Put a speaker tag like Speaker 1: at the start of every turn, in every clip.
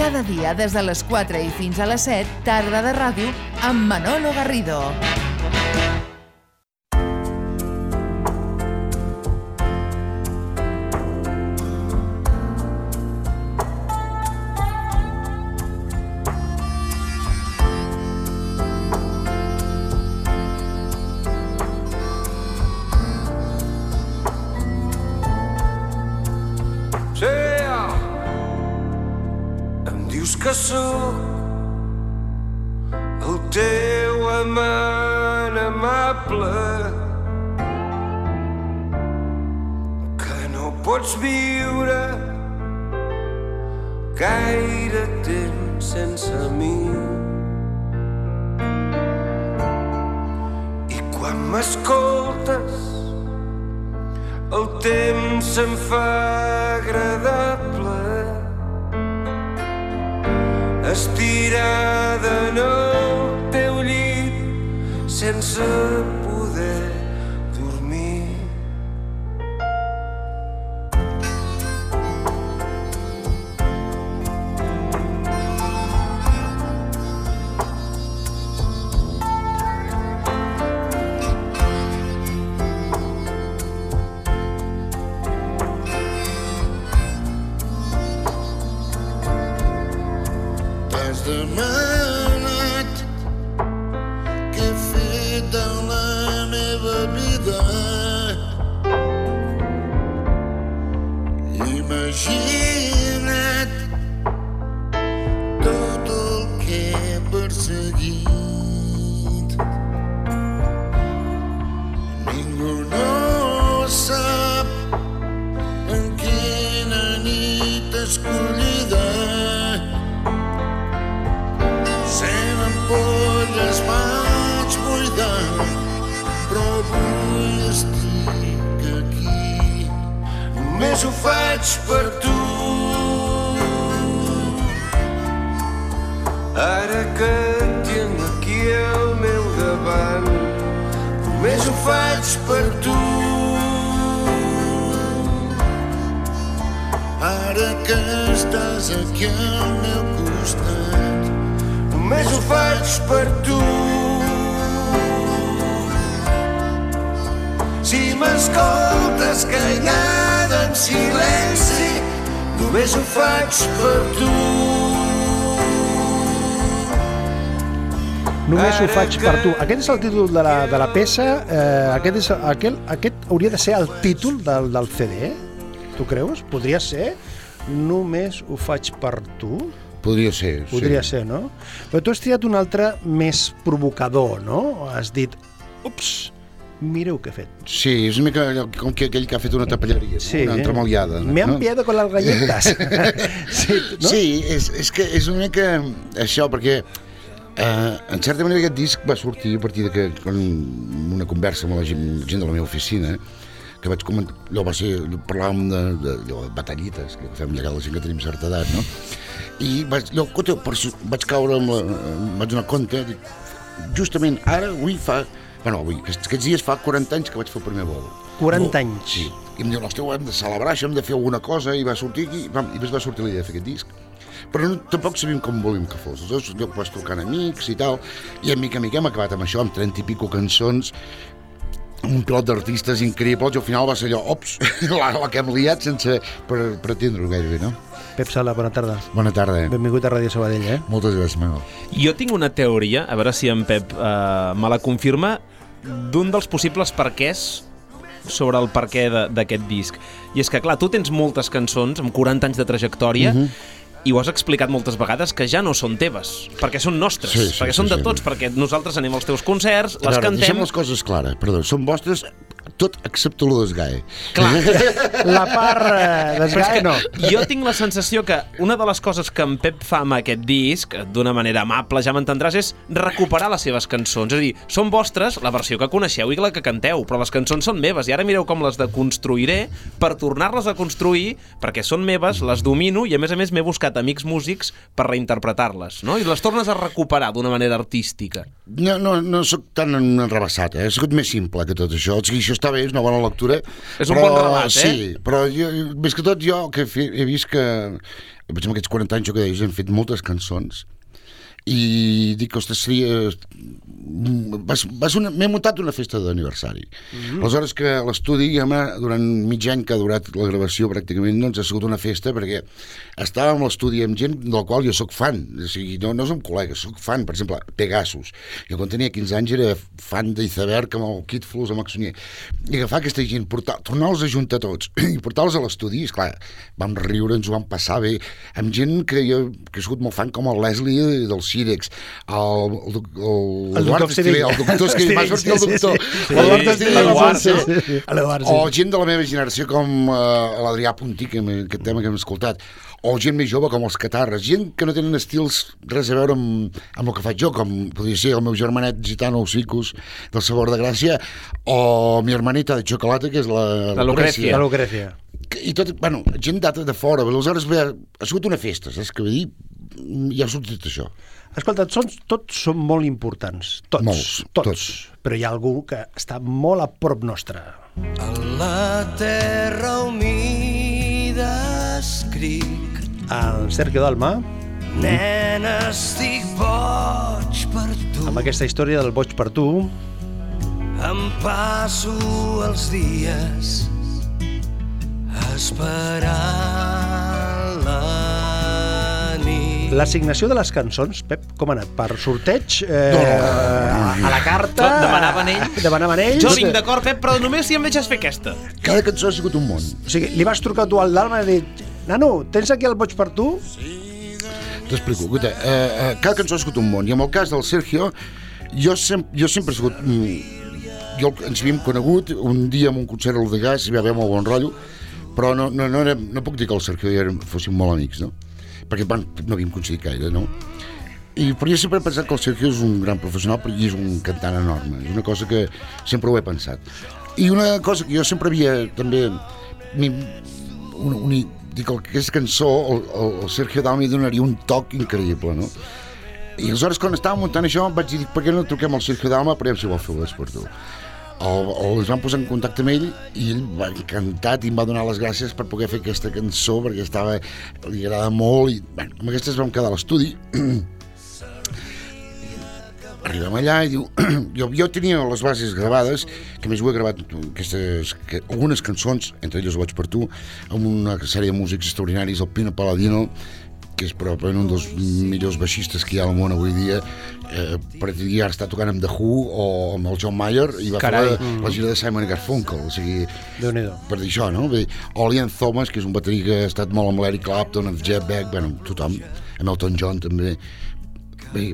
Speaker 1: Cada dia des de les 4 i fins a les 7, tarda de ràdio amb Manolo Garrido.
Speaker 2: Estirada en el teu llit sense Només ho faig per tu. Ara que tinc aquí al meu davant, només ho faig per tu.
Speaker 3: Ara que estàs aquí al meu costat,
Speaker 2: Només ho faig per tu. Si m'escoltes callada en silenci, només ho faig per tu.
Speaker 4: Només ho faig per tu. Aquest és el títol de la, de la peça. Eh, aquest, és, aquest, aquest hauria de ser el títol del, del CD. Tu creus? Podria ser? Només ho faig per tu?
Speaker 5: Podria ser,
Speaker 4: Podria
Speaker 5: sí.
Speaker 4: ser, no? Però tu has triat un altre més provocador, no? Has dit, ups, mireu què he fet.
Speaker 5: Sí, és una mica com que aquell que ha fet una tapelleria,
Speaker 4: Sí.
Speaker 5: no? una entremaliada.
Speaker 4: Me han pillado con las galletas. sí, no?
Speaker 5: Sí, és, és que és una mica això, perquè eh, en certa manera aquest disc va sortir a partir de que, con una conversa amb la gent, gent de la meva oficina, que vaig comentar, allò va ser, parlàvem de, de, allò, de batallites, que fem llegar la gent que tenim certa edat, no? I vaig, allò, escolta, per, vaig caure amb la, em vaig donar compte, dic, justament ara, avui fa, bueno, avui, aquests, dies fa 40 anys que vaig fer el primer vol.
Speaker 4: 40 anys.
Speaker 5: Sí. I em diu, hòstia, ho hem de celebrar, això hem de fer alguna cosa, i va sortir aquí, i, vam, i després va sortir la idea de fer aquest disc. Però no, tampoc sabíem com volíem que fos. Aleshores, jo vaig trucant amics i tal, i a mica a mica hem acabat amb això, amb 30 i pico cançons, un pilot d'artistes increïbles, i al final va ser allò, ops, la, la que hem liat sense pre pretendre-ho gairebé, no?
Speaker 4: Pep Sala, bona tarda.
Speaker 5: Bona tarda.
Speaker 4: Benvingut a Ràdio Sabadell, eh?
Speaker 5: Moltes gràcies, Manuel.
Speaker 6: Jo tinc una teoria, a veure si en Pep eh, me la confirma, d'un dels possibles perquès sobre el perquè de- d'aquest disc. I és que, clar, tu tens moltes cançons amb 40 anys de trajectòria
Speaker 5: Mhm.
Speaker 6: i ho has explicat moltes vegades que ja no són teves, perquè són nostres,
Speaker 5: Sí, sí,
Speaker 6: perquè
Speaker 5: sí,
Speaker 6: són de
Speaker 5: sí.
Speaker 6: tots, perquè nosaltres anem als teus concerts,
Speaker 5: A
Speaker 6: les
Speaker 5: veure, deixem
Speaker 6: cantem...
Speaker 5: les coses clares, perdó, són vostres tot excepte lo d'esgae.
Speaker 6: Clar,
Speaker 4: La part eh,
Speaker 6: que
Speaker 4: no.
Speaker 6: jo tinc la sensació que una de les coses que en Pep fa amb aquest disc, d'una manera amable, ja m'entendràs, és recuperar les seves cançons. És a dir, són vostres, la versió que coneixeu i la que canteu, però les cançons són meves, i ara mireu com les deconstruiré per tornar-les a construir, perquè són meves, les domino, i a més a més m'he buscat amics músics per reinterpretar-les, no? I les tornes a recuperar d'una manera artística.
Speaker 5: No, no, no sóc tan enrebaçat, eh? Soc més simple que tot això. O sigui, això està bé, és una bona lectura.
Speaker 6: És un
Speaker 5: però,
Speaker 6: bon relat, eh?
Speaker 5: Sí, però jo, més que tot jo que he, he vist que vaig amb aquests 40 anys, jo que deies, hem fet moltes cançons, i dic, ostres, seria... Va, va ser una... M'he muntat una festa d'aniversari. Mm -hmm. Aleshores que l'estudi, ja durant mig any que ha durat la gravació pràcticament, doncs ha sigut una festa perquè estàvem a l'estudi amb gent del qual jo sóc fan. O sigui, no, no som col·legues, sóc fan. Per exemple, Pegasus. Jo quan tenia 15 anys era fan d'Iceberg amb el Kid Flus, amb el Xonier. I agafar aquesta gent, portar, tornar-los a juntar tots i portar-los a l'estudi, esclar, vam riure, ens ho vam passar bé, amb gent que jo que he sigut molt fan com el Leslie del Cirex, el, el, el,
Speaker 4: El doctor
Speaker 5: Estivé, el doctor Estivé, va sortir el doctor,
Speaker 4: sí.
Speaker 5: l'Eduard
Speaker 6: Sí,
Speaker 5: Estivé.
Speaker 6: L'Eduard,
Speaker 5: sí. O gent de la meva generació com uh, l'Adrià Puntí, que aquest tema que hem escoltat, o gent més jove com els Catarres, gent que no tenen estils res a veure amb, amb el que faig jo, com podria ser el meu germanet gitano Sicus del Sabor de Gràcia, o mi hermanita de xocolata, que és la,
Speaker 6: La Lucrècia.
Speaker 4: La Lucrècia.
Speaker 5: I tot, bueno, gent data de fora, aleshores bé, ha sigut una festa, saps què vull dir? I ha sortit això.
Speaker 4: Escolta, són, tots són molt importants. Tots.
Speaker 5: Molts,
Speaker 4: tots.
Speaker 5: tots.
Speaker 4: Però hi ha algú que està molt a prop nostra.
Speaker 2: A la terra humida escric
Speaker 4: El Sergio Dalma,
Speaker 2: Nena, estic boig per tu
Speaker 4: amb aquesta història del boig per tu,
Speaker 2: Em passo els dies esperant la nit.
Speaker 4: l'assignació de les cançons, Pep, com ha anat? Per sorteig? Eh,
Speaker 5: No,
Speaker 4: a, a la carta?
Speaker 6: Tot demanaven ells?
Speaker 4: Demanaven ells?
Speaker 6: Jo vinc d'acord, Pep, però només si em deixes fer aquesta.
Speaker 5: Cada cançó ha sigut un món.
Speaker 4: O sigui, li vas trucar tu al Dalma i dir Nano, tens aquí el boig per tu?
Speaker 5: T'explico. Escolta, eh, eh, cada cançó ha sigut un món. I en el cas del Sergio, jo, sem jo sempre he sigut... Mm, jo, ens havíem conegut un dia en un concert al de gas, hi va haver molt bon rotllo, però no, no, no, era, no puc dir que el Sergio i jo érem, fóssim molt amics, no? Perquè bueno, no havíem coincidit gaire, no? I, però jo sempre he pensat que el Sergio és un gran professional i és un cantant enorme. És una cosa que sempre ho he pensat. I una cosa que jo sempre havia també... mi- Un, un, dic, és cançó, el, el, Sergio Dalma hi donaria un toc increïble, no? I aleshores, quan estàvem muntant això, vaig dir, per què no truquem al Sergio Dalma per veure si vol fer les per tu? El, el, ens vam posar en contacte amb ell i ell va encantat i em va donar les gràcies per poder fer aquesta cançó perquè estava, li agrada molt i bueno, amb aquestes vam quedar a l'estudi. Arribem allà i diu jo, jo tenia les bases gravades que més ho he gravat aquestes, que, algunes cançons, entre elles Vaig per tu amb una sèrie de músics extraordinaris el Pino Palladino que és probablement un dels millors baixistes que hi ha al món avui dia eh, pretenia ara estar tocant amb The Who o amb el John Mayer i va
Speaker 6: Carai.
Speaker 5: fer la, la gira de Simon i Garfunkel o sigui, per dir això, no? Bé, o l'Ian Thomas, que és un baterí que ha estat molt amb l'Eric Clapton, amb Jeff Beck, bueno, amb tothom, amb Elton John també. Bé,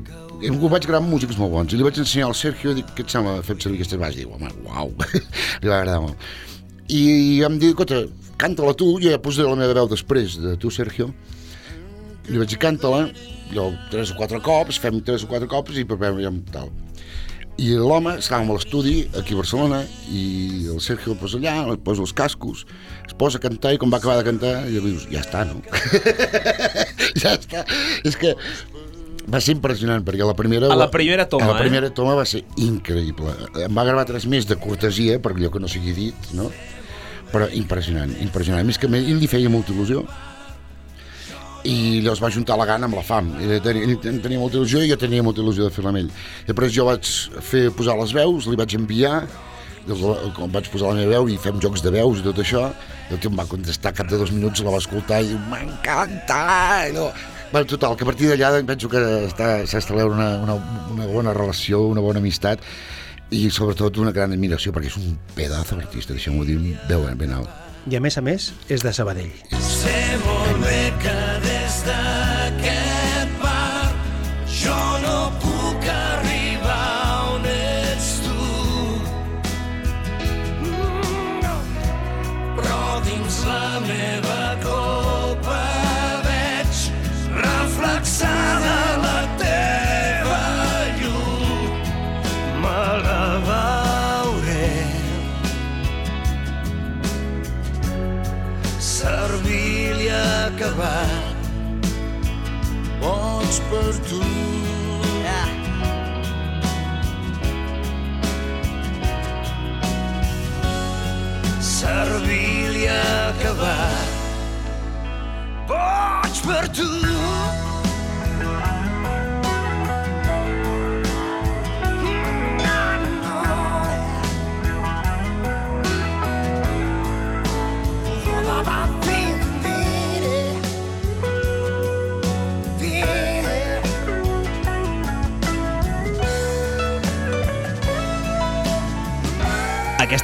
Speaker 5: ho vaig gravar amb músics molt bons i li vaig ensenyar al Sergio, dic, què et sembla fer servir aquestes bases? Diu, home, uau, li va agradar molt. I em diu, escolta, canta-la tu, jo ja posaré la meva veu després de tu, Sergio. Li vaig dir, canta-la, jo tres o quatre cops, fem tres o quatre cops i veure ja tal. I l'home, estàvem a l'estudi, aquí a Barcelona, i el Sergio el posa allà, el posa els cascos, es posa a cantar, i quan va acabar de cantar, ja dius, ja està, no? ja està. És que va ser impressionant, perquè la primera...
Speaker 6: A la primera toma,
Speaker 5: a la
Speaker 6: eh?
Speaker 5: primera toma va ser increïble. Em va gravar tres més de cortesia, per allò que no sigui dit, no? Però impressionant, impressionant. A més que a ell li feia molta il·lusió, i llavors va juntar la gana amb la fam. Ell tenia, tenia molta il·lusió i jo tenia molta il·lusió de fer-la amb ell. Després jo vaig fer posar les veus, li vaig enviar, quan vaig posar la meva veu i fem jocs de veus i tot això, i el tio em va contestar cap de dos minuts, la va escoltar i diu, m'encanta! I No. Bueno, total, que a partir d'allà penso que està- s'ha establert una, una, una bona relació, una bona amistat i sobretot una gran admiració perquè és un pedazo d'artista, deixem-ho dir ben, ben alt.
Speaker 4: I a més a més, és de Sabadell.
Speaker 2: Sé molt bé que Servir-li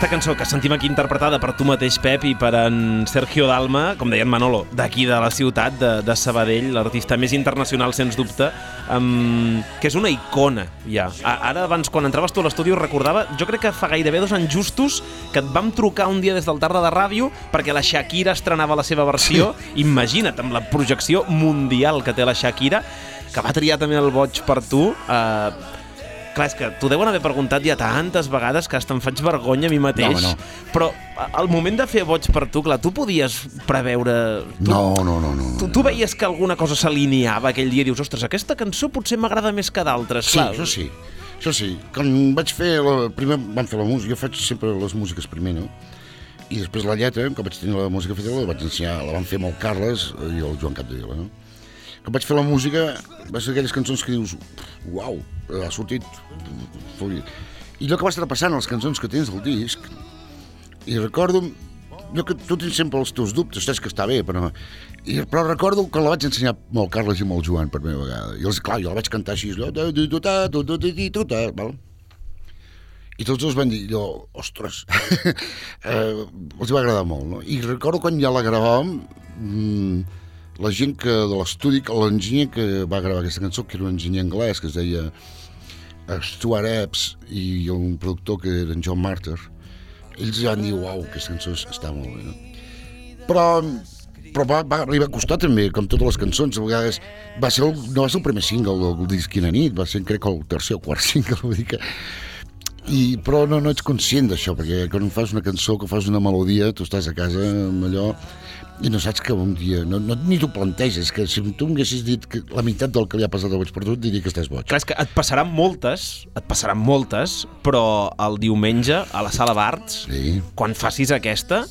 Speaker 6: Aquesta cançó que sentim aquí interpretada per tu mateix, Pep, i per en Sergio Dalma, com deia en Manolo, d'aquí de la ciutat, de, de Sabadell, l'artista més internacional, sens dubte, um, que és una icona, ja. A, ara, abans, quan entraves tu a l'estudi, ho recordava, jo crec que fa gairebé dos anys justos que et vam trucar un dia des del Tarda de Ràdio perquè la Shakira estrenava la seva versió. Imagina't, amb la projecció mundial que té la Shakira, que va triar també el boig per tu, eh, Clar, és que t'ho deuen haver preguntat ja tantes vegades que hasta em faig vergonya a mi mateix.
Speaker 5: No, no.
Speaker 6: Però al moment de fer boig per tu, clar, tu podies preveure... Tu,
Speaker 5: No, no, no, no.
Speaker 6: Tu, tu veies que alguna cosa s'alineava aquell dia i dius, ostres, aquesta cançó potser m'agrada més que d'altres.
Speaker 5: Sí,
Speaker 6: Clar,
Speaker 5: això sí. Això sí. Quan vaig fer... La, primer vam fer la música, jo faig sempre les músiques primer, no? I després la lletra, quan vaig tenir la música feta, la vaig ensenyar, la van fer amb el Carles i el Joan Capdevila, no? Quan vaig fer la música, va ser aquelles cançons que dius, uau, ha sortit... I allò que va estar passant les cançons que tens al disc, i recordo jo que tu tens sempre els teus dubtes, saps que està bé, però... I, però recordo que la vaig ensenyar amb el Carles i amb el Joan per primera vegada. I els, clar, jo la vaig cantar així, allò? I tots dos van dir, allò, ostres, eh, els va agradar molt, no? I recordo quan ja la gravàvem, mmm, la gent que de l'estudi, l'enginyer que va gravar aquesta cançó, que era un enginyer anglès, que es deia eh, Stuart Epps, i un productor que era en John Martyr, ells ja van dir, uau, aquesta cançó està molt bé, no? Però, però va, va, li va costar també, com totes les cançons, a vegades va ser el, no va ser el primer single del disc Quina nit, va ser crec el tercer o quart single, vull dir que... I, però no, no ets conscient d'això, perquè quan fas una cançó, que fas una melodia, tu estàs a casa amb allò i no saps que un dia, no, no, ni t'ho planteges, que si tu m'haguessis dit que la meitat del que li ha passat a Boig per tu, diria que estàs boig.
Speaker 6: Clar, és que et passaran moltes, et passaran moltes, però el diumenge a la sala d'arts,
Speaker 5: Sí.
Speaker 6: quan facis aquesta,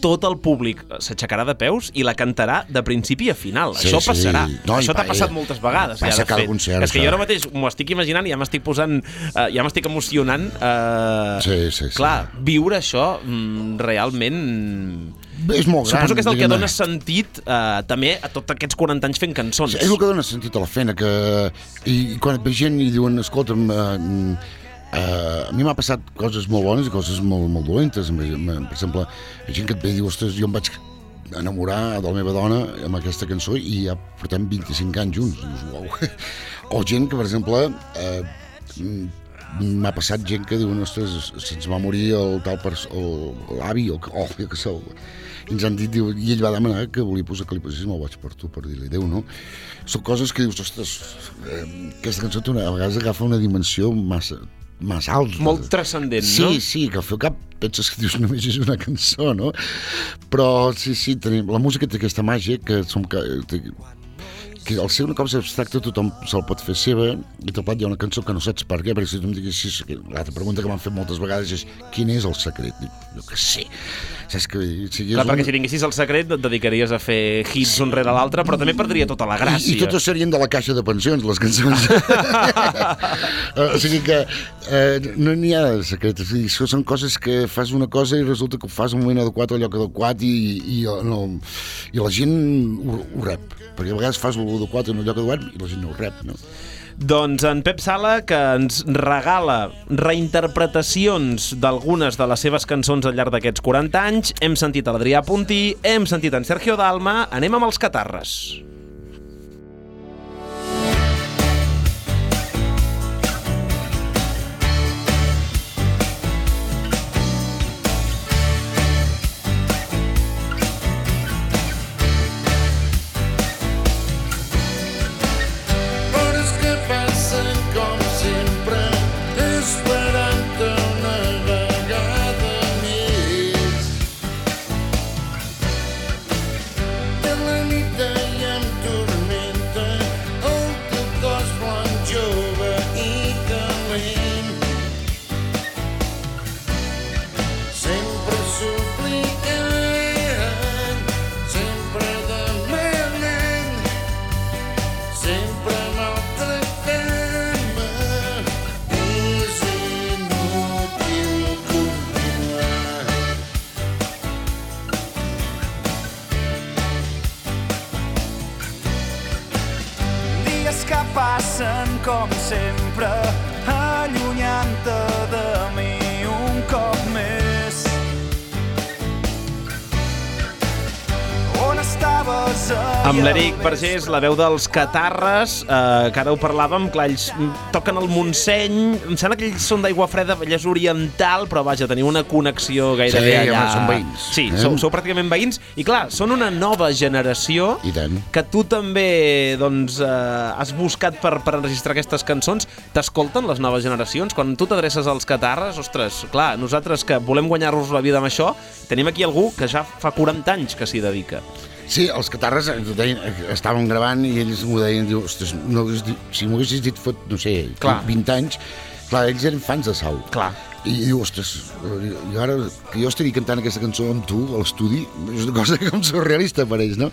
Speaker 6: tot el públic s'aixecarà de peus i la cantarà de principi a final.
Speaker 5: Sí,
Speaker 6: això
Speaker 5: sí.
Speaker 6: passarà.
Speaker 5: No,
Speaker 6: això t'ha
Speaker 5: pa-
Speaker 6: passat moltes vegades.
Speaker 5: passa
Speaker 6: ja,
Speaker 5: cada
Speaker 6: fet.
Speaker 5: concert,
Speaker 6: És que jo ara mateix m'ho estic imaginant i ja m'estic posant... Eh, ja m'estic emocionant. Eh,
Speaker 5: Sí, sí, sí.
Speaker 6: Clar, viure això mm, realment...
Speaker 5: És molt gran.
Speaker 6: Suposo que és el que dona sentit eh, també a tots aquests 40 anys fent cançons.
Speaker 5: Sí, és el que dona sentit a la feina, que... I, i quan et ve gent i diuen, escolta'm, eh, eh, a mi m'ha passat coses molt bones i coses molt, molt dolentes. Per exemple, hi ha gent que et ve i diu, ostres, jo em vaig enamorar de la meva dona amb aquesta cançó i ja portem 25 anys junts. Dius, uau. O gent que, per exemple, eh, m'ha passat gent que diuen, ostres, se'ns va morir el tal o l'avi o, o jo que sé, i ens han dit, diu, i ell va demanar que volia posar que li poséssim el boig per tu, per dir-li adéu, no? Són coses que dius, ostres, eh, aquesta cançó una, a vegades agafa una dimensió massa, massa alta.
Speaker 6: Molt transcendent,
Speaker 5: sí,
Speaker 6: no?
Speaker 5: Sí, sí, que al teu cap penses que dius només és una cançó, no? Però sí, sí, tenim, la música té aquesta màgia que som... Que, té, que al ser una cosa abstracta tothom se'l pot fer seva i de plat hi ha una cançó que no saps per què perquè si tu em diguessis, l'altra pregunta que m'han fet moltes vegades és quin és el secret? Dic, jo què sé saps que sigui,
Speaker 6: Clar,
Speaker 5: és
Speaker 6: perquè
Speaker 5: un-
Speaker 6: si tinguessis el secret et dedicaries a fer hits un rere l'altre, però també perdria tota la gràcia.
Speaker 5: I, I totes serien de la caixa de pensions, les cançons. o sigui que eh, no n'hi ha de secret. O sigui, són coses que fas una cosa i resulta que ho fas al moment adequat, al lloc adequat i, i, no, i la gent ho, ho rep. Perquè a vegades fas l'adequat en el lloc adequat i la gent no ho rep, no?
Speaker 6: Doncs en Pep Sala, que ens regala reinterpretacions d'algunes de les seves cançons al llarg d'aquests 40 anys. Hem sentit a l'Adrià Puntí, hem sentit en Sergio Dalma, anem amb els catarres.
Speaker 3: Passen com sempre,
Speaker 6: Amb l'Eric Vergés, la veu dels Catarres, eh, que ara ho parlàvem, clar, ells toquen el Montseny, em sembla que ells són d'aigua freda, Vallès Oriental, però vaja, teniu una connexió gairebé
Speaker 5: Sí,
Speaker 6: allà.
Speaker 5: home, són veïns,
Speaker 6: Sí,
Speaker 5: eh?
Speaker 6: sou, sou pràcticament veïns, i clar, són una nova generació
Speaker 5: I tant.
Speaker 6: que tu també doncs, eh, has buscat per, per enregistrar aquestes cançons. T'escolten les noves generacions? Quan tu t'adreces als Catarres, ostres, clar, nosaltres que volem guanyar-nos la vida amb això, tenim aquí algú que ja fa 40 anys que s'hi dedica.
Speaker 5: Sí, els catarres ho deien, eh, estaven gravant i ells m'ho deien, diu, ostres, no si m'ho haguessis dit fot, no sé,
Speaker 6: Clar.
Speaker 5: 20 anys, clar, ells eren fans de Sau.
Speaker 6: Clar.
Speaker 5: I, diu, ostres, eh, i ara que jo estaria cantant aquesta cançó amb tu a l'estudi, és una cosa com surrealista per ells, no?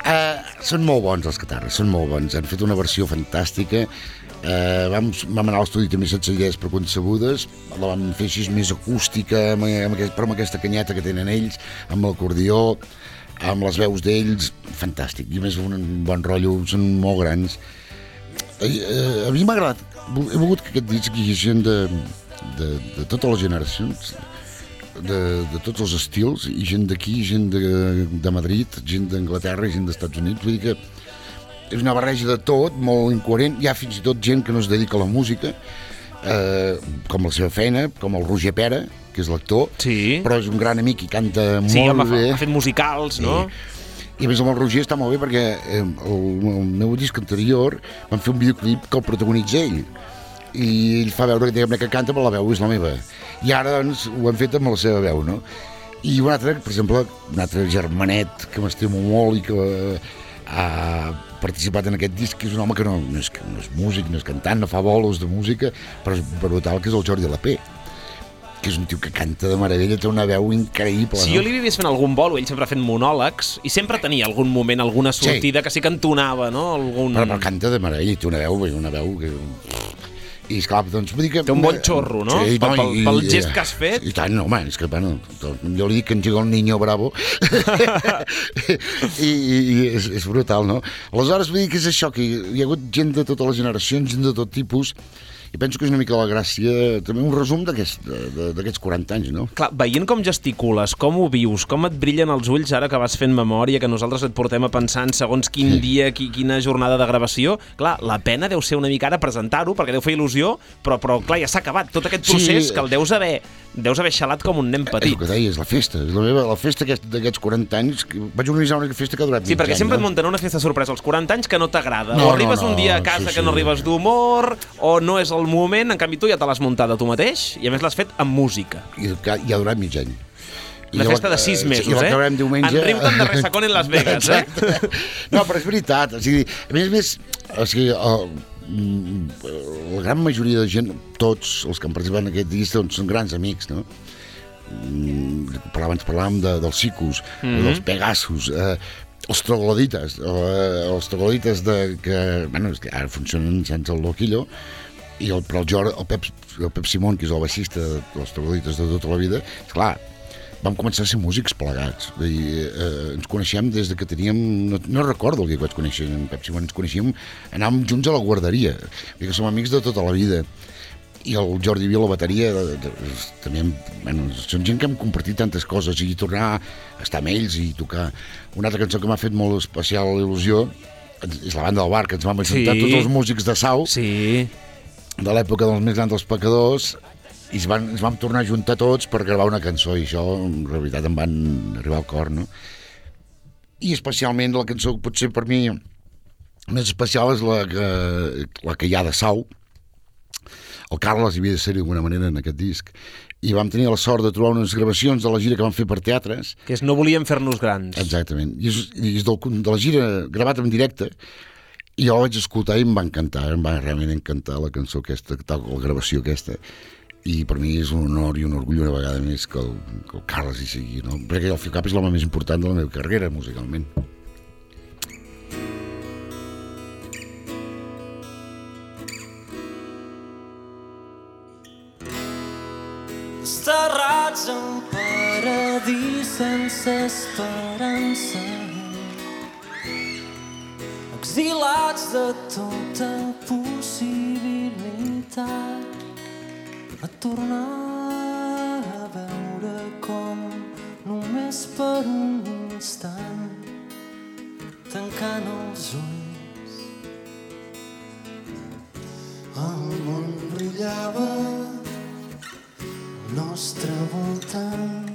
Speaker 5: Uh, són molt bons els catarres, són molt bons, han fet una versió fantàstica, uh, vam, vam anar a l'estudi també sense idees preconcebudes, la vam fer així més acústica, amb, amb aquest, però amb aquesta canyeta que tenen ells, amb l'acordió, amb les veus d'ells, fantàstic, i més un bon rotllo, són molt grans. Eh, eh, a mi m'ha agradat, he volgut que aquest disc hi hagi gent de, de, de totes les generacions, de, de tots els estils, i gent d'aquí, gent de, de Madrid, gent d'Anglaterra i gent dels Estats Units, vull dir que és una barreja de tot, molt incoherent, hi ha fins i tot gent que no es dedica a la música, eh, com la seva feina, com el Roger Pera, que és l'actor,
Speaker 6: Sí.
Speaker 5: però és un gran amic i canta
Speaker 6: Sí,
Speaker 5: molt
Speaker 6: home,
Speaker 5: bé.
Speaker 6: ha fet musicals, no?
Speaker 5: I a més amb el Roger està molt bé perquè eh, el, el meu disc anterior vam fer un videoclip que el protagonitza ell i ell fa veure que diguem que canta però la veu és la meva i ara doncs ho hem fet amb la seva veu no? i un altre, per exemple un altre germanet que m'estimo molt i que eh, ha participat en aquest disc que és un home que no, no, és, no és músic, no és cantant, no fa bolos de música però és brutal, que és el Jordi Lapé que és un tio que canta de meravella, té una veu increïble.
Speaker 6: Si
Speaker 5: no?
Speaker 6: jo li hagués fent algun bolo, ell sempre ha fet monòlegs, i sempre tenia algun moment, alguna
Speaker 5: Sí.
Speaker 6: sortida que sí que entonava, no? Algun...
Speaker 5: Però, però canta de meravella, i té una veu, una veu que... I esclar, doncs vull dir que...
Speaker 6: Té un bon xorro, no?
Speaker 5: Sí,
Speaker 6: Pel-
Speaker 5: no,
Speaker 6: pel-
Speaker 5: i-
Speaker 6: pel
Speaker 5: i-
Speaker 6: gest que has fet.
Speaker 5: I tant, no, home, és que, bueno, jo li dic que engega el niño bravo. I, i, i és, és brutal, no? Aleshores, vull dir que és això, que hi ha hagut gent de totes les generacions, gent de tot tipus, i penso que és una mica la gràcia, també un resum d'aquests 40 anys, no?
Speaker 6: Clar, veient com gesticules, com ho vius, com et brillen els ulls ara que vas fent memòria, que nosaltres et portem a pensar en segons quin
Speaker 5: Sí.
Speaker 6: dia, qui, quina jornada de gravació, clar, la pena deu ser una mica ara presentar-ho, perquè deu fer il·lusió, però, però clar, ja s'ha acabat tot aquest
Speaker 5: Sí.
Speaker 6: procés que el deus haver, deus haver xalat com un nen
Speaker 5: És
Speaker 6: petit.
Speaker 5: el que deies, la festa, és la meva, la festa aquest- d'aquests 40 anys, que vaig organitzar una festa que ha durat
Speaker 6: Sí, perquè
Speaker 5: any,
Speaker 6: sempre et
Speaker 5: no?
Speaker 6: munten una festa sorpresa als 40 anys que no t'agrada.
Speaker 5: No,
Speaker 6: o arribes
Speaker 5: no, no,
Speaker 6: un dia a casa
Speaker 5: sí,
Speaker 6: que no
Speaker 5: sí.
Speaker 6: arribes d'humor, o no és el moment, en canvi tu ja te l'has muntada tu mateix, i a més l'has fet amb música.
Speaker 5: I ja ha durat mig any. I
Speaker 6: Una festa de sis
Speaker 5: eh,
Speaker 6: mesos,
Speaker 5: sí, I
Speaker 6: eh?
Speaker 5: l'acabarem diumenge.
Speaker 6: En Rincon de Resacón en Las Vegas, eh?
Speaker 5: No, però és veritat. O sigui, a més a més, o sigui, el, la gran majoria de gent, tots els que han participat en aquest disc, doncs, són grans amics, no? Mm, però abans parlàvem de, dels Sicus, mm. -hmm. dels Pegasus, eh, els troglodites, eh, els troglodites de, que, bueno, és que ara funcionen sense el loquillo, i el, però el, Jordi, el, Pep, el Pep Simón, que és el baixista dels troglodites de tota la vida, esclar, vam començar a ser músics plegats. Vull dir, eh, ens coneixem des de que teníem... No, no recordo el dia que vaig conèixer en Pep Simón, ens coneixíem, anàvem junts a la guarderia. Vull dir que som amics de tota la vida. I el Jordi Vila, la bateria, de, de, també, hem- bueno, són gent que hem compartit tantes coses i tornar a estar amb ells i tocar. Una altra cançó que m'ha fet molt especial il·lusió és la banda del bar, que ens vam ajuntar
Speaker 6: Sí.
Speaker 5: tots els músics de Sau,
Speaker 6: Sí.
Speaker 5: de l'època dels més grans dels pecadors i es van, ens vam tornar a juntar tots per gravar una cançó i això en realitat em van arribar al cor no? i especialment la cançó que potser per mi més especial és la que, la que hi ha de Sau el Carles havia de ser d'alguna manera en aquest disc i vam tenir la sort de trobar unes gravacions de la gira que vam fer per teatres
Speaker 6: Que és no volíem fer-nos grans.
Speaker 5: Exactament. I és, i és del, de la gira gravat en directe i jo la vaig escoltar i em va encantar, em va realment encantar la cançó aquesta, tal, la gravació aquesta i per mi és un honor i un orgull una vegada més que el, que el Carles hi sigui, no? perquè el Phil Cap és l'home més important de la meva carrera musicalment.
Speaker 7: Desterrats a un paradís sense esperança exilats de tota possibilitat tornar a veure com només per un instant tancant els ulls. El món brillava al nostre voltant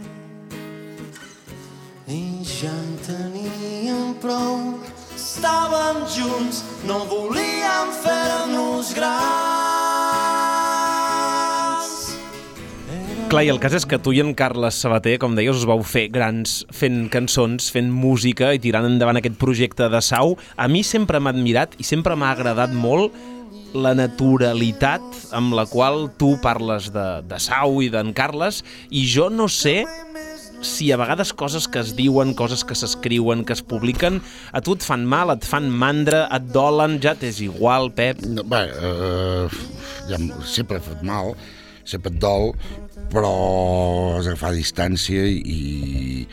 Speaker 7: i ja en teníem prou. Estàvem junts no volíem fer-nos grans
Speaker 6: Clar, i el cas és que tu i en Carles Sabater, com deies, us vau fer grans fent cançons, fent música i tirant endavant aquest projecte de Sau. A mi sempre m'ha admirat i sempre m'ha agradat molt la naturalitat amb la qual tu parles de, de Sau i d'en Carles i jo no sé si a vegades coses que es diuen, coses que s'escriuen, que es publiquen, a tu et fan mal, et fan mandra, et dolen, ja t'és igual, Pep.
Speaker 5: No, bé, uh, ja, sempre ha fet mal, sempre et dol, però has d'agafar distància i...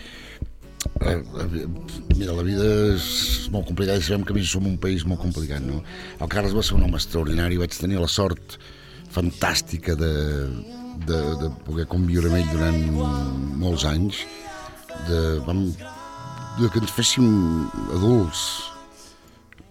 Speaker 5: Eh, eh, mira, la vida és molt complicada i sabem que a som un país molt complicat, no? El Carles va ser un home extraordinari, vaig tenir la sort fantàstica de, de, de poder conviure amb ell durant molts anys, de, vam, de que ens féssim adults,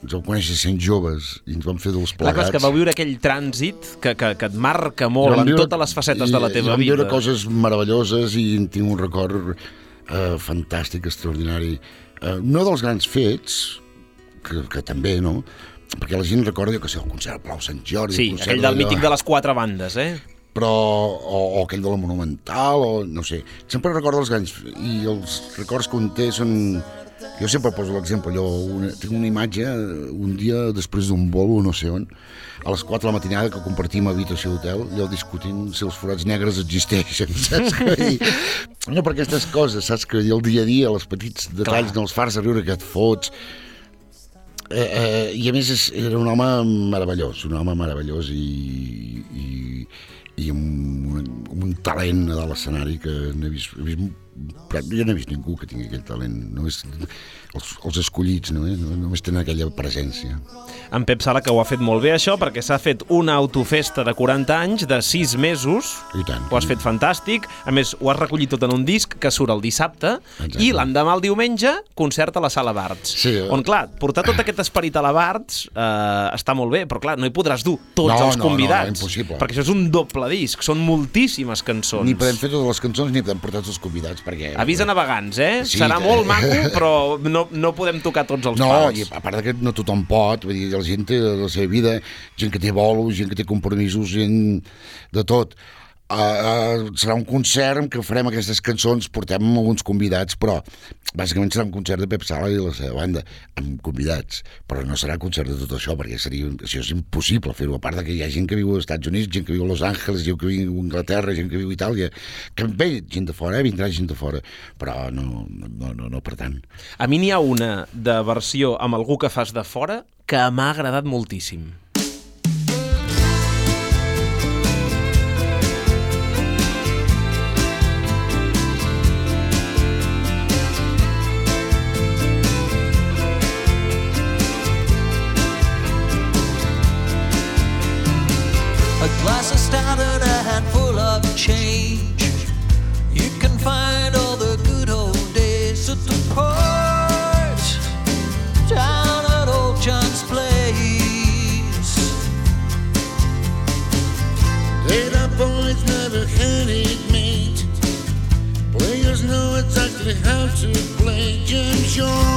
Speaker 5: ens vam conèixer sent joves i ens vam fer
Speaker 6: cosa
Speaker 5: plegats.
Speaker 6: és que vau viure aquell trànsit que, que, que et marca molt
Speaker 5: Vam
Speaker 6: en
Speaker 5: viure-
Speaker 6: totes les facetes de la
Speaker 5: i-
Speaker 6: teva
Speaker 5: i vam
Speaker 6: vida.
Speaker 5: viure coses meravelloses i en tinc un record eh, fantàstic, extraordinari. Eh, no dels grans fets, que, que també, no? Perquè la gent recorda, que sé, el concert al Palau Sant Jordi...
Speaker 6: Sí,
Speaker 5: el concert
Speaker 6: aquell del mític de les quatre bandes, eh?
Speaker 5: Però, o, o aquell de la Monumental, o no sé. Sempre recordo els grans... I els records que un té són... Jo sempre poso l'exemple, jo una, tinc una imatge un dia després d'un vol, no sé on, a les 4 de la matinada que compartim habitació d'hotel, allò discutint si els forats negres existeixen, saps? Que, i, no per aquestes coses, saps? Que el dia a dia, els petits detalls, no els fars de riure que et fots, eh, eh, i a més és, era un home meravellós, un home meravellós i, i, i amb, un, amb un talent a dalt l'escenari que n'he vist, he vist jo no he vist ningú que tingui aquell talent només els, els escollits no, eh? només tenen aquella presència
Speaker 6: En Pep Sala, que ho ha fet molt bé, això, perquè s'ha fet una autofesta de 40 anys, de 6 mesos.
Speaker 5: I tant.
Speaker 6: Ho has fet fantàstic. A més, ho has recollit tot en un disc que surt el dissabte.
Speaker 5: Exacte.
Speaker 6: I l'endemà, el diumenge, concert a la Sala Barts.
Speaker 5: Sí, eh?
Speaker 6: On, clar, portar tot aquest esperit a la Barts eh, està molt bé, però, clar, no hi podràs dur tots
Speaker 5: No,
Speaker 6: els
Speaker 5: no, no,
Speaker 6: convidats.
Speaker 5: impossible.
Speaker 6: Perquè això és un doble disc, són moltíssimes cançons.
Speaker 5: ni podem fer totes les cançons ni podem portar tots els convidats perquè...
Speaker 6: Avís a navegants, eh?
Speaker 5: Sí,
Speaker 6: Serà molt maco, però no, no podem tocar tots els
Speaker 5: No,
Speaker 6: pals.
Speaker 5: i a part que no tothom pot, vull dir, la gent té la seva vida, gent que té bolos, gent que té compromisos, gent de tot. Uh, uh, serà un concert en què farem aquestes cançons, portem alguns convidats, però bàsicament serà un concert de Pep Sala i la seva banda, amb convidats, però no serà concert de tot això, perquè seria, això és impossible fer-ho, a part que hi ha gent que viu als Estats Units, gent que viu a Los Angeles, gent que viu a Anglaterra, gent que viu a Itàlia, que ve gent de fora, eh? vindrà gent de fora, però no, no, no, no per tant.
Speaker 6: A mi n'hi ha una de versió amb algú que fas de fora que m'ha agradat moltíssim.
Speaker 3: to play games. You're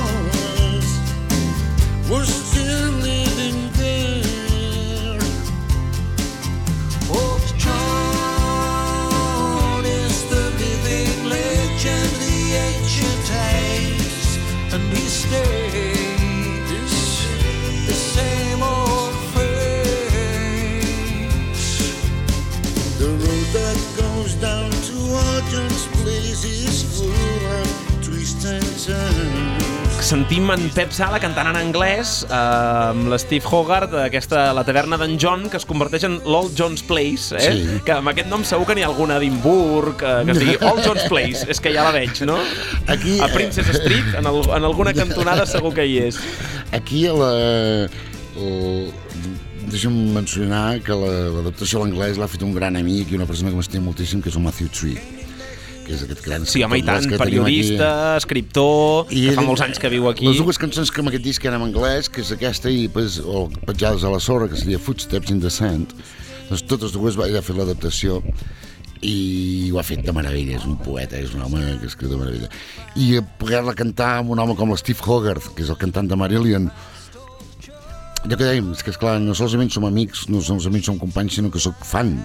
Speaker 6: Sentim en Pep Sala cantant en anglès eh, amb l'Steve Hogarth, aquesta, la taverna d'en John, que es converteix en l'Old John's Place, eh?
Speaker 5: Sí.
Speaker 6: Que amb aquest nom segur que n'hi ha alguna a Edimburg, eh, que es digui Old John's Place, és que ja la veig, no?
Speaker 5: Aquí,
Speaker 6: A Princess Street, en, el, en alguna cantonada segur que hi és.
Speaker 5: Aquí a la... El, deixa'm mencionar que la- l'adaptació a l'anglès l'ha fet un gran amic i una persona que m'estima moltíssim, que és el Matthew Tree, que és aquest gran
Speaker 6: Sí, home, i tant, periodista, escriptor, que fa molts anys que viu aquí.
Speaker 5: Les dues cançons que amb aquest disc eren en anglès, que és aquesta i pues, o Petjades a la sorra, que seria Footsteps in the Sand, doncs totes dues va ella ha fet l'adaptació i ho ha fet de meravella, és un poeta, és un home que escriu de meravella. I poder-la cantar amb un home com el Steve Hogarth, que és el cantant de Marillion, allò que dèiem, és que esclar, no solament som amics, no solament som companys, sinó que sóc fan.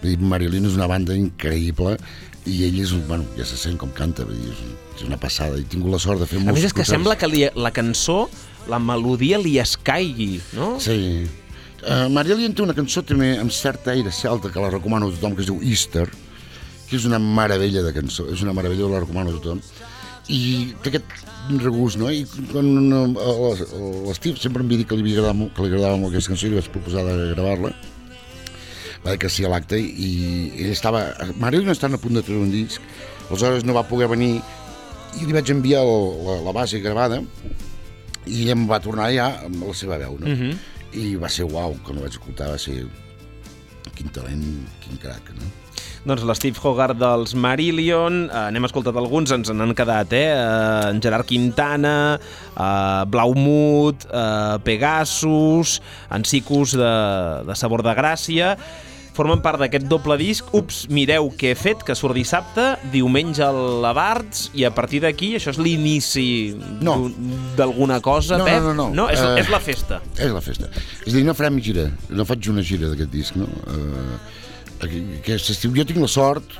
Speaker 5: Marillion és una banda increïble i ell és, un, bueno, ja se sent com canta, vull dir, és, un, és una passada. I tingut la sort de fer
Speaker 6: A
Speaker 5: molts
Speaker 6: més, és que
Speaker 5: concerts.
Speaker 6: sembla que li, la cançó, la melodia li escaigui, no?
Speaker 5: Sí. Uh, Marillion té una cançó també amb cert aire celta que la recomano a tothom que es diu Easter que és una meravella de cançó és una meravella, la recomano a tothom i té aquest regust no? i quan l'Steve sempre em va dir que li, molt, que li agradava molt aquesta cançó i li vaig proposar de gravar-la va dir que sí a l'acte i ell estava Marillion estan a punt de treure un disc aleshores no va poder venir i li vaig enviar el, la, la base gravada i ell em va tornar ja amb la seva veu no?
Speaker 6: Mhm.
Speaker 5: i va ser uau, quan ho vaig escoltar va ser quin talent, quin crac no?
Speaker 6: Doncs l'Steve Hogarth dels Marillion, eh, n'hem escoltat alguns, ens n'han quedat, eh? eh? En Gerard Quintana, eh, Blaumut, eh, Pegasus, en Sicus de, de Sabor de Gràcia... Formen part d'aquest doble disc. Ups, mireu què he fet, que surt dissabte, diumenge a la Barts, i a partir d'aquí això és l'inici
Speaker 5: No.
Speaker 6: d'alguna cosa,
Speaker 5: No,
Speaker 6: Pep?
Speaker 5: no, no, no.
Speaker 6: no és,
Speaker 5: Eh,
Speaker 6: és la festa.
Speaker 5: És la festa. És a dir, no farem gira, no faig una gira d'aquest disc, no? Uh, aquest estiu jo tinc la sort,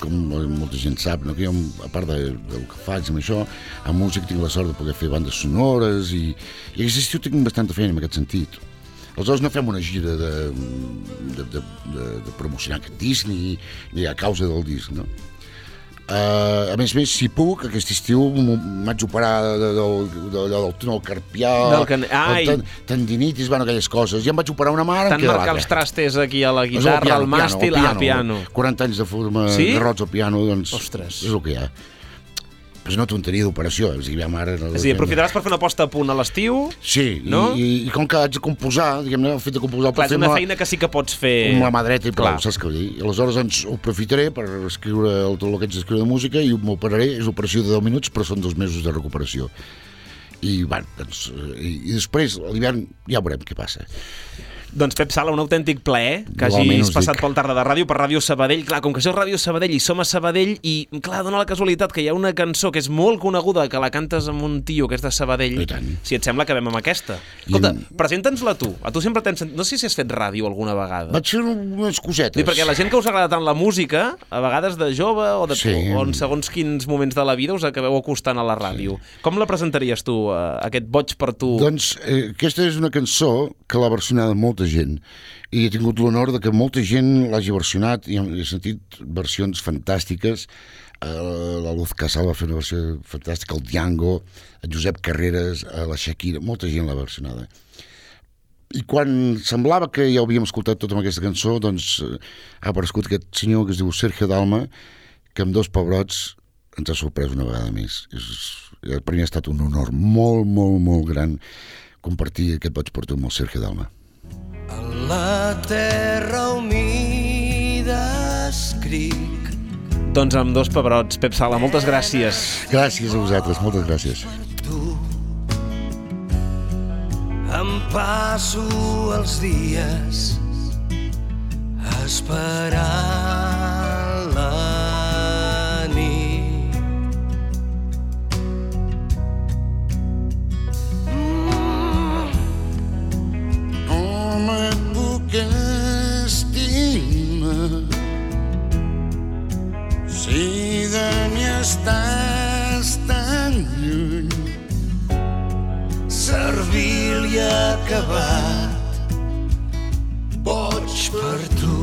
Speaker 5: com molta gent sap, no? que jo, a part de, del que faig amb això, amb música tinc la sort de poder fer bandes sonores i, i aquest estiu tinc bastanta feina en aquest sentit. Aleshores no fem una gira de, de, de, de, de promocionar aquest disc ni, ni a causa del disc, no? Uh, a més a més, si puc, aquest estiu m'haig operar de, de, de, de, del túnel carpial,
Speaker 6: Del can- Ai!
Speaker 5: ten, tendinitis, bueno, aquelles coses. Ja em vaig operar una mare,
Speaker 6: marcar
Speaker 5: l'altra.
Speaker 6: els trastes aquí a la guitarra, al màstil,
Speaker 5: el
Speaker 6: ah, piano.
Speaker 5: 40 anys de forma
Speaker 6: Sí?
Speaker 5: de rots al piano, doncs
Speaker 6: Ostres.
Speaker 5: és el que hi ha. Però és una tonteria d'operació, és a dir, mare...
Speaker 6: És a dir, aprofitaràs per fer una posta a punt a l'estiu,
Speaker 5: Sí,
Speaker 6: No?
Speaker 5: i, i, i com que haig de composar, diguem-ne, el fet de composar...
Speaker 6: clar, és una feina que sí que pots fer...
Speaker 5: amb la mà dreta i prou,
Speaker 6: Clar.
Speaker 5: saps què vull dir? I aleshores ens ho aprofitaré per escriure el, tot el que haig d'escriure de música i m'operaré, és operació de 10 minuts, però són dos mesos de recuperació. I, bueno, doncs, eh, i, i després, a l'hivern, ja veurem què passa.
Speaker 6: Doncs Pep Sala, un autèntic plaer que
Speaker 5: Igualment
Speaker 6: hagis passat
Speaker 5: dic.
Speaker 6: pel Tarda de Ràdio, per Ràdio Sabadell. Clar, com que això és Ràdio Sabadell i som a Sabadell i, clar, dona la casualitat que hi ha una cançó que és molt coneguda, que la cantes amb un tio que és de Sabadell.
Speaker 5: I.
Speaker 6: Si et sembla, acabem amb aquesta.
Speaker 5: I
Speaker 6: Escolta,
Speaker 5: en-
Speaker 6: presenta'ns-la tu. A tu sempre tens... No sé si has fet ràdio alguna vegada.
Speaker 5: Vaig fer unes cosetes.
Speaker 6: Dic, perquè la gent que us agrada tant la música, a vegades de jove o, de,
Speaker 5: Sí.
Speaker 6: o en segons quins moments de la vida us acabeu acostant a la ràdio. Com la presentaries tu, eh, aquest boig per tu?
Speaker 5: Doncs eh, aquesta és una cançó que l'ha versionada molta gent. I he tingut l'honor de que molta gent l'hagi versionat i he sentit versions fantàstiques. Eh, la Luz Casal va fer una versió fantàstica el Django, el Josep Carreras eh, la Shakira, molta gent l'ha versionada. I quan semblava que ja havíem escoltat tot amb aquesta cançó doncs eh, ha aparegut aquest senyor que es diu Sergio Dalma que amb dos pebrots ens ha sorprès una vegada més. És, per mi ha estat un honor molt, molt, molt gran compartir aquest boig per tu amb el Sergio Dalma
Speaker 2: A la terra humida escric
Speaker 6: Doncs amb dos pebrots. Pep Sala, moltes gràcies.
Speaker 5: gràcies a vosaltres, moltes gràcies
Speaker 2: tu. Em passo els dies esperant
Speaker 5: si de mi estàs tan lluny.
Speaker 2: Servil i acabat boig per tu.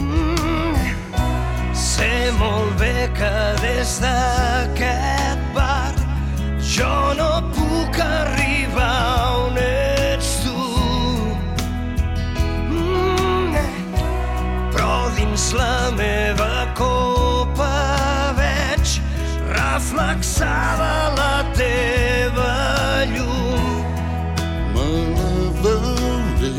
Speaker 2: Mm, molt bé que des d'aquest bar jo no puc arribar on ets dins la meva copa veig reflexada
Speaker 5: la teva llum.
Speaker 7: Me la veuré.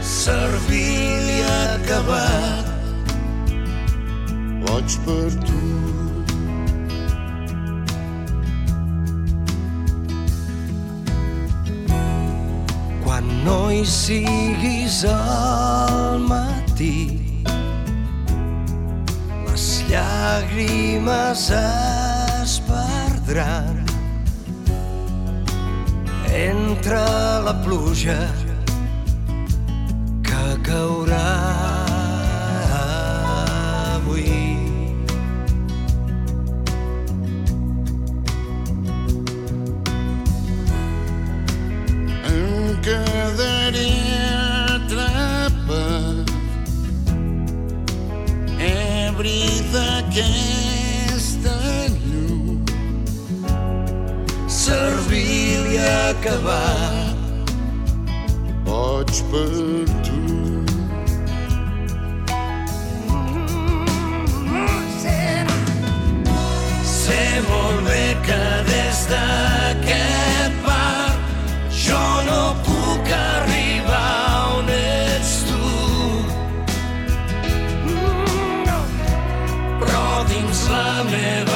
Speaker 7: Servir-li acabat. Vaig per no hi siguis al matí. Les llàgrimes es perdran entre la pluja que caurà
Speaker 5: ebri d'aquesta llum.
Speaker 7: Servir i acabar.
Speaker 5: Boig per tu.
Speaker 7: Sé molt bé que des d'aquest dins